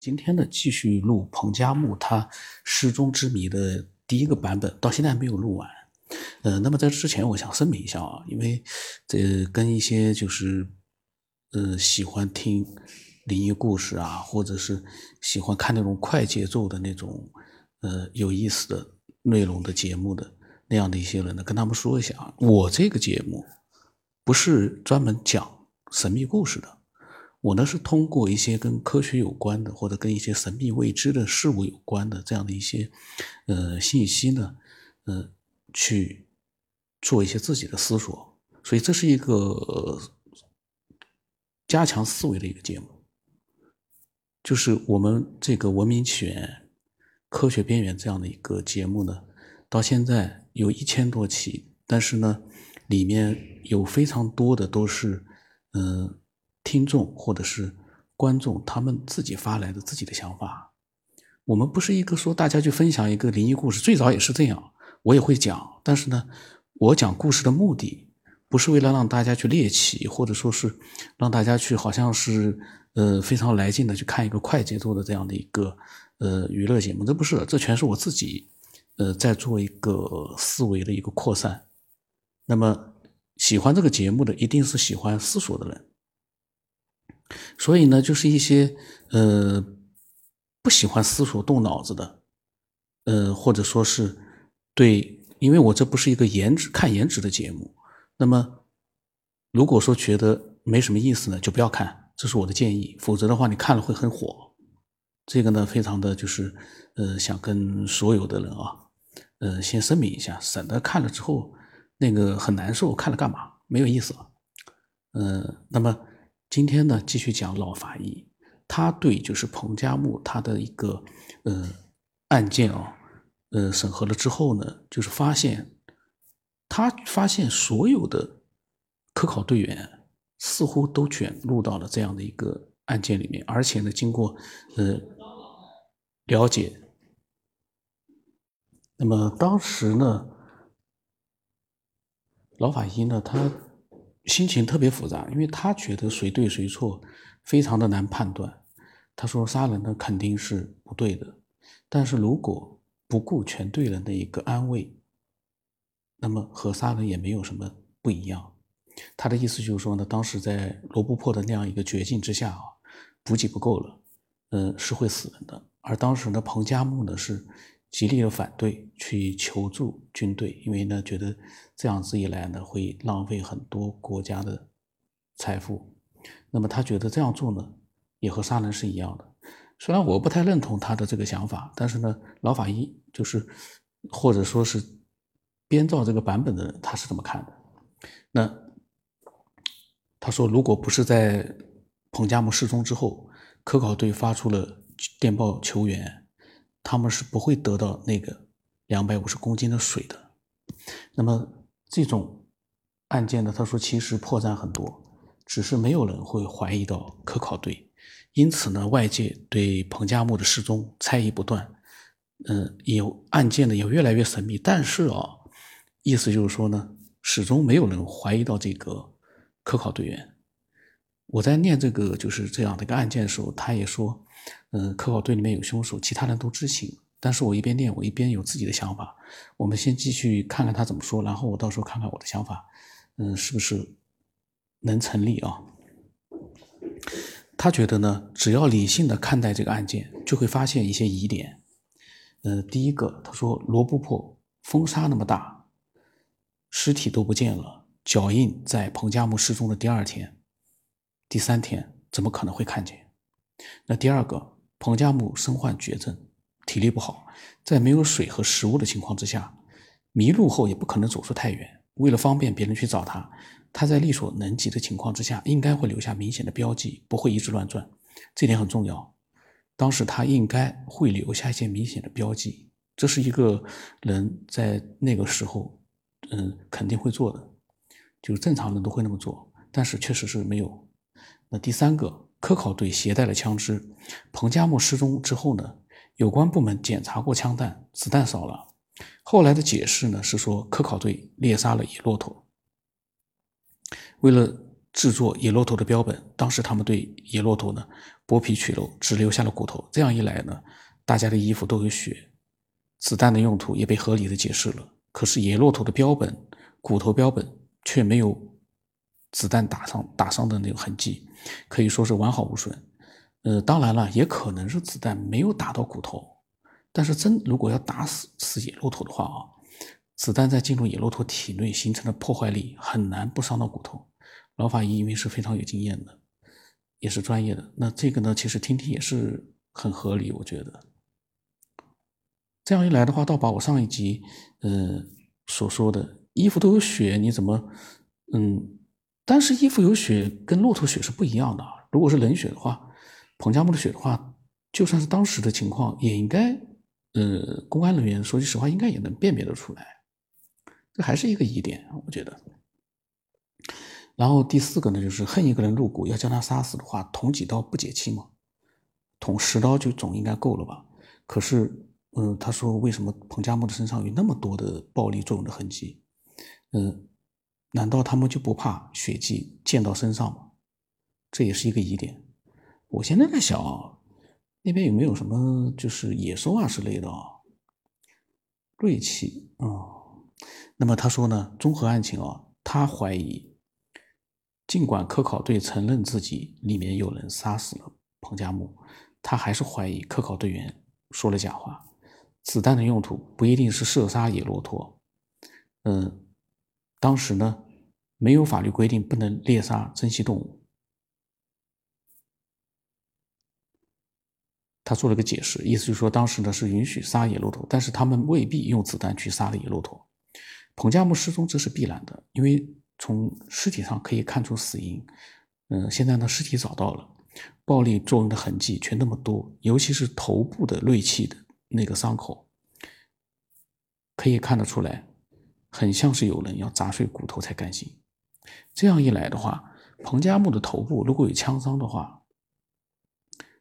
今天呢，继续录彭加木他失踪之谜的第一个版本，到现在还没有录完。呃，那么在之前，我想声明一下啊，因为这跟一些就是呃喜欢听灵异故事啊，或者是喜欢看那种快节奏的那种呃有意思的内容的节目的那样的一些人呢，跟他们说一下啊，我这个节目不是专门讲神秘故事的。我呢是通过一些跟科学有关的，或者跟一些神秘未知的事物有关的这样的一些呃信息呢，呃，去做一些自己的思索，所以这是一个加强思维的一个节目。就是我们这个文明起源、科学边缘这样的一个节目呢，到现在有一千多期，但是呢，里面有非常多的都是嗯。听众或者是观众，他们自己发来的自己的想法。我们不是一个说大家去分享一个灵异故事，最早也是这样，我也会讲。但是呢，我讲故事的目的不是为了让大家去猎奇，或者说是让大家去好像是呃非常来劲的去看一个快节奏的这样的一个呃娱乐节目。这不是，这全是我自己呃在做一个思维的一个扩散。那么喜欢这个节目的，一定是喜欢思索的人。所以呢，就是一些呃不喜欢思索、动脑子的，呃，或者说是对，因为我这不是一个颜值看颜值的节目。那么，如果说觉得没什么意思呢，就不要看，这是我的建议。否则的话，你看了会很火。这个呢，非常的就是呃，想跟所有的人啊，呃，先声明一下，省得看了之后那个很难受，看了干嘛？没有意思。嗯，那么。今天呢，继续讲老法医，他对就是彭加木他的一个呃案件啊，呃审核了之后呢，就是发现他发现所有的科考队员似乎都卷入到了这样的一个案件里面，而且呢，经过呃了解，那么当时呢，老法医呢，他。心情特别复杂，因为他觉得谁对谁错，非常的难判断。他说杀人呢肯定是不对的，但是如果不顾全队人的一个安危，那么和杀人也没有什么不一样。他的意思就是说呢，当时在罗布泊的那样一个绝境之下啊，补给不够了，呃，是会死人的。而当时呢，彭加木呢是。极力的反对去求助军队，因为呢，觉得这样子一来呢，会浪费很多国家的财富。那么他觉得这样做呢，也和杀人是一样的。虽然我不太认同他的这个想法，但是呢，老法医就是或者说是编造这个版本的人，他是这么看的。那他说，如果不是在彭加木失踪之后，科考队发出了电报求援。他们是不会得到那个两百五十公斤的水的。那么这种案件呢？他说其实破绽很多，只是没有人会怀疑到科考队。因此呢，外界对彭加木的失踪猜疑不断。嗯，有案件呢也越来越神秘。但是啊，意思就是说呢，始终没有人怀疑到这个科考队员。我在念这个就是这样的一个案件的时候，他也说。嗯，科考队里面有凶手，其他人都知情。但是我一边念，我一边有自己的想法。我们先继续看看他怎么说，然后我到时候看看我的想法，嗯，是不是能成立啊？他觉得呢，只要理性的看待这个案件，就会发现一些疑点。嗯，第一个，他说罗布泊风沙那么大，尸体都不见了，脚印在彭加木失踪的第二天、第三天，怎么可能会看见？那第二个，彭加木身患绝症，体力不好，在没有水和食物的情况之下，迷路后也不可能走出太远。为了方便别人去找他，他在力所能及的情况之下，应该会留下明显的标记，不会一直乱转。这点很重要。当时他应该会留下一些明显的标记，这是一个人在那个时候，嗯，肯定会做的，就是正常人都会那么做，但是确实是没有。那第三个。科考队携带了枪支。彭加木失踪之后呢，有关部门检查过枪弹，子弹少了。后来的解释呢是说，科考队猎杀了野骆驼。为了制作野骆驼的标本。当时他们对野骆驼呢剥皮取肉，只留下了骨头。这样一来呢，大家的衣服都有血，子弹的用途也被合理的解释了。可是野骆驼的标本、骨头标本却没有子弹打伤打伤的那个痕迹，可以说是完好无损。呃，当然了，也可能是子弹没有打到骨头。但是真如果要打死死野骆驼的话啊，子弹在进入野骆驼体内形成的破坏力很难不伤到骨头。老法医因为是非常有经验的，也是专业的，那这个呢，其实听听也是很合理，我觉得。这样一来的话，倒把我上一集呃所说的衣服都有血，你怎么嗯？但是衣服有血跟骆驼血是不一样的。如果是冷血的话，彭加木的血的话，就算是当时的情况，也应该呃公安人员说句实话，应该也能辨别得出来。这还是一个疑点，我觉得。然后第四个呢，就是恨一个人入骨，要将他杀死的话，捅几刀不解气吗？捅十刀就总应该够了吧？可是。嗯，他说：“为什么彭加木的身上有那么多的暴力作用的痕迹？嗯，难道他们就不怕血迹溅到身上吗？这也是一个疑点。我现在在想，那边有没有什么就是野兽啊之类的啊？锐器啊？那么他说呢？综合案情啊，他怀疑，尽管科考队承认自己里面有人杀死了彭加木，他还是怀疑科考队员说了假话。”子弹的用途不一定是射杀野骆驼，嗯，当时呢没有法律规定不能猎杀珍稀动物。他做了个解释，意思就是说当时呢是允许杀野骆驼，但是他们未必用子弹去杀了野骆驼。彭加木失踪这是必然的，因为从尸体上可以看出死因。嗯，现在呢尸体找到了，暴力作用的痕迹却那么多，尤其是头部的锐器的。那个伤口可以看得出来，很像是有人要砸碎骨头才甘心。这样一来的话，彭加木的头部如果有枪伤的话，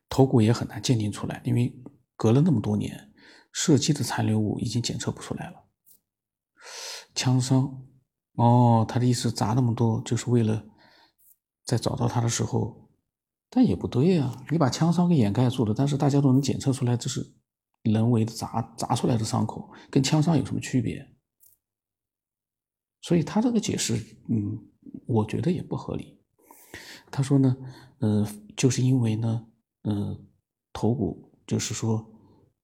头骨也很难鉴定出来，因为隔了那么多年，射击的残留物已经检测不出来了。枪伤，哦，他的意思砸那么多就是为了在找到他的时候，但也不对呀，你把枪伤给掩盖住了，但是大家都能检测出来这是。人为的砸砸出来的伤口跟枪伤有什么区别？所以他这个解释，嗯，我觉得也不合理。他说呢，呃，就是因为呢，呃，头骨就是说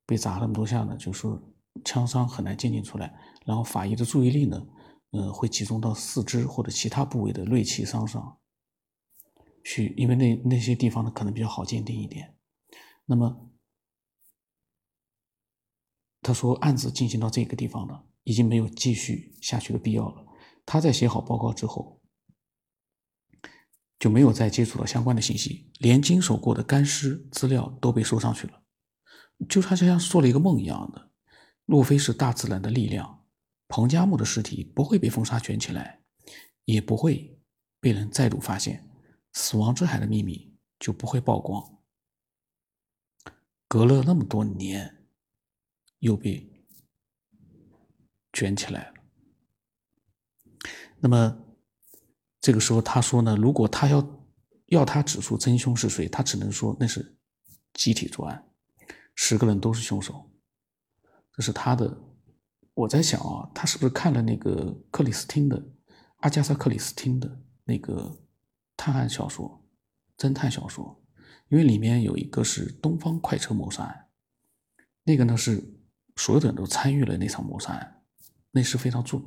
被砸那么多下呢，就是说枪伤很难鉴定出来，然后法医的注意力呢，呃，会集中到四肢或者其他部位的锐器伤上去，因为那那些地方呢可能比较好鉴定一点。那么。他说：“案子进行到这个地方了，已经没有继续下去的必要了。他在写好报告之后，就没有再接触到相关的信息，连经手过的干尸资料都被收上去了。就他就像做了一个梦一样的。若非是大自然的力量，彭加木的尸体不会被风沙卷起来，也不会被人再度发现，死亡之海的秘密就不会曝光。隔了那么多年。”又被卷起来了。那么这个时候，他说呢，如果他要要他指出真凶是谁，他只能说那是集体作案，十个人都是凶手。这是他的。我在想啊，他是不是看了那个克里斯汀的阿加莎克里斯汀的那个探案小说、侦探小说？因为里面有一个是东方快车谋杀案，那个呢是。所有的人都参与了那场谋杀案，那是非常重，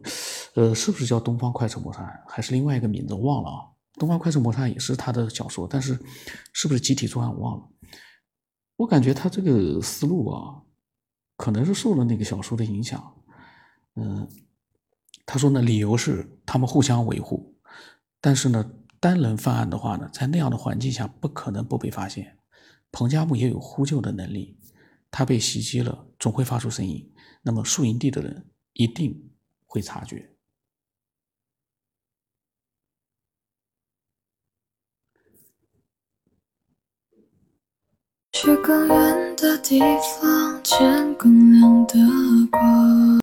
呃，是不是叫东方快车谋杀案，还是另外一个名字？忘了啊。东方快车谋杀案也是他的小说，但是是不是集体作案我忘了。我感觉他这个思路啊，可能是受了那个小说的影响。嗯，他说呢，理由是他们互相维护，但是呢，单人犯案的话呢，在那样的环境下不可能不被发现。彭加木也有呼救的能力。他被袭击了，总会发出声音。那么宿营地的人一定会察觉。去更远的地方，见更亮的光。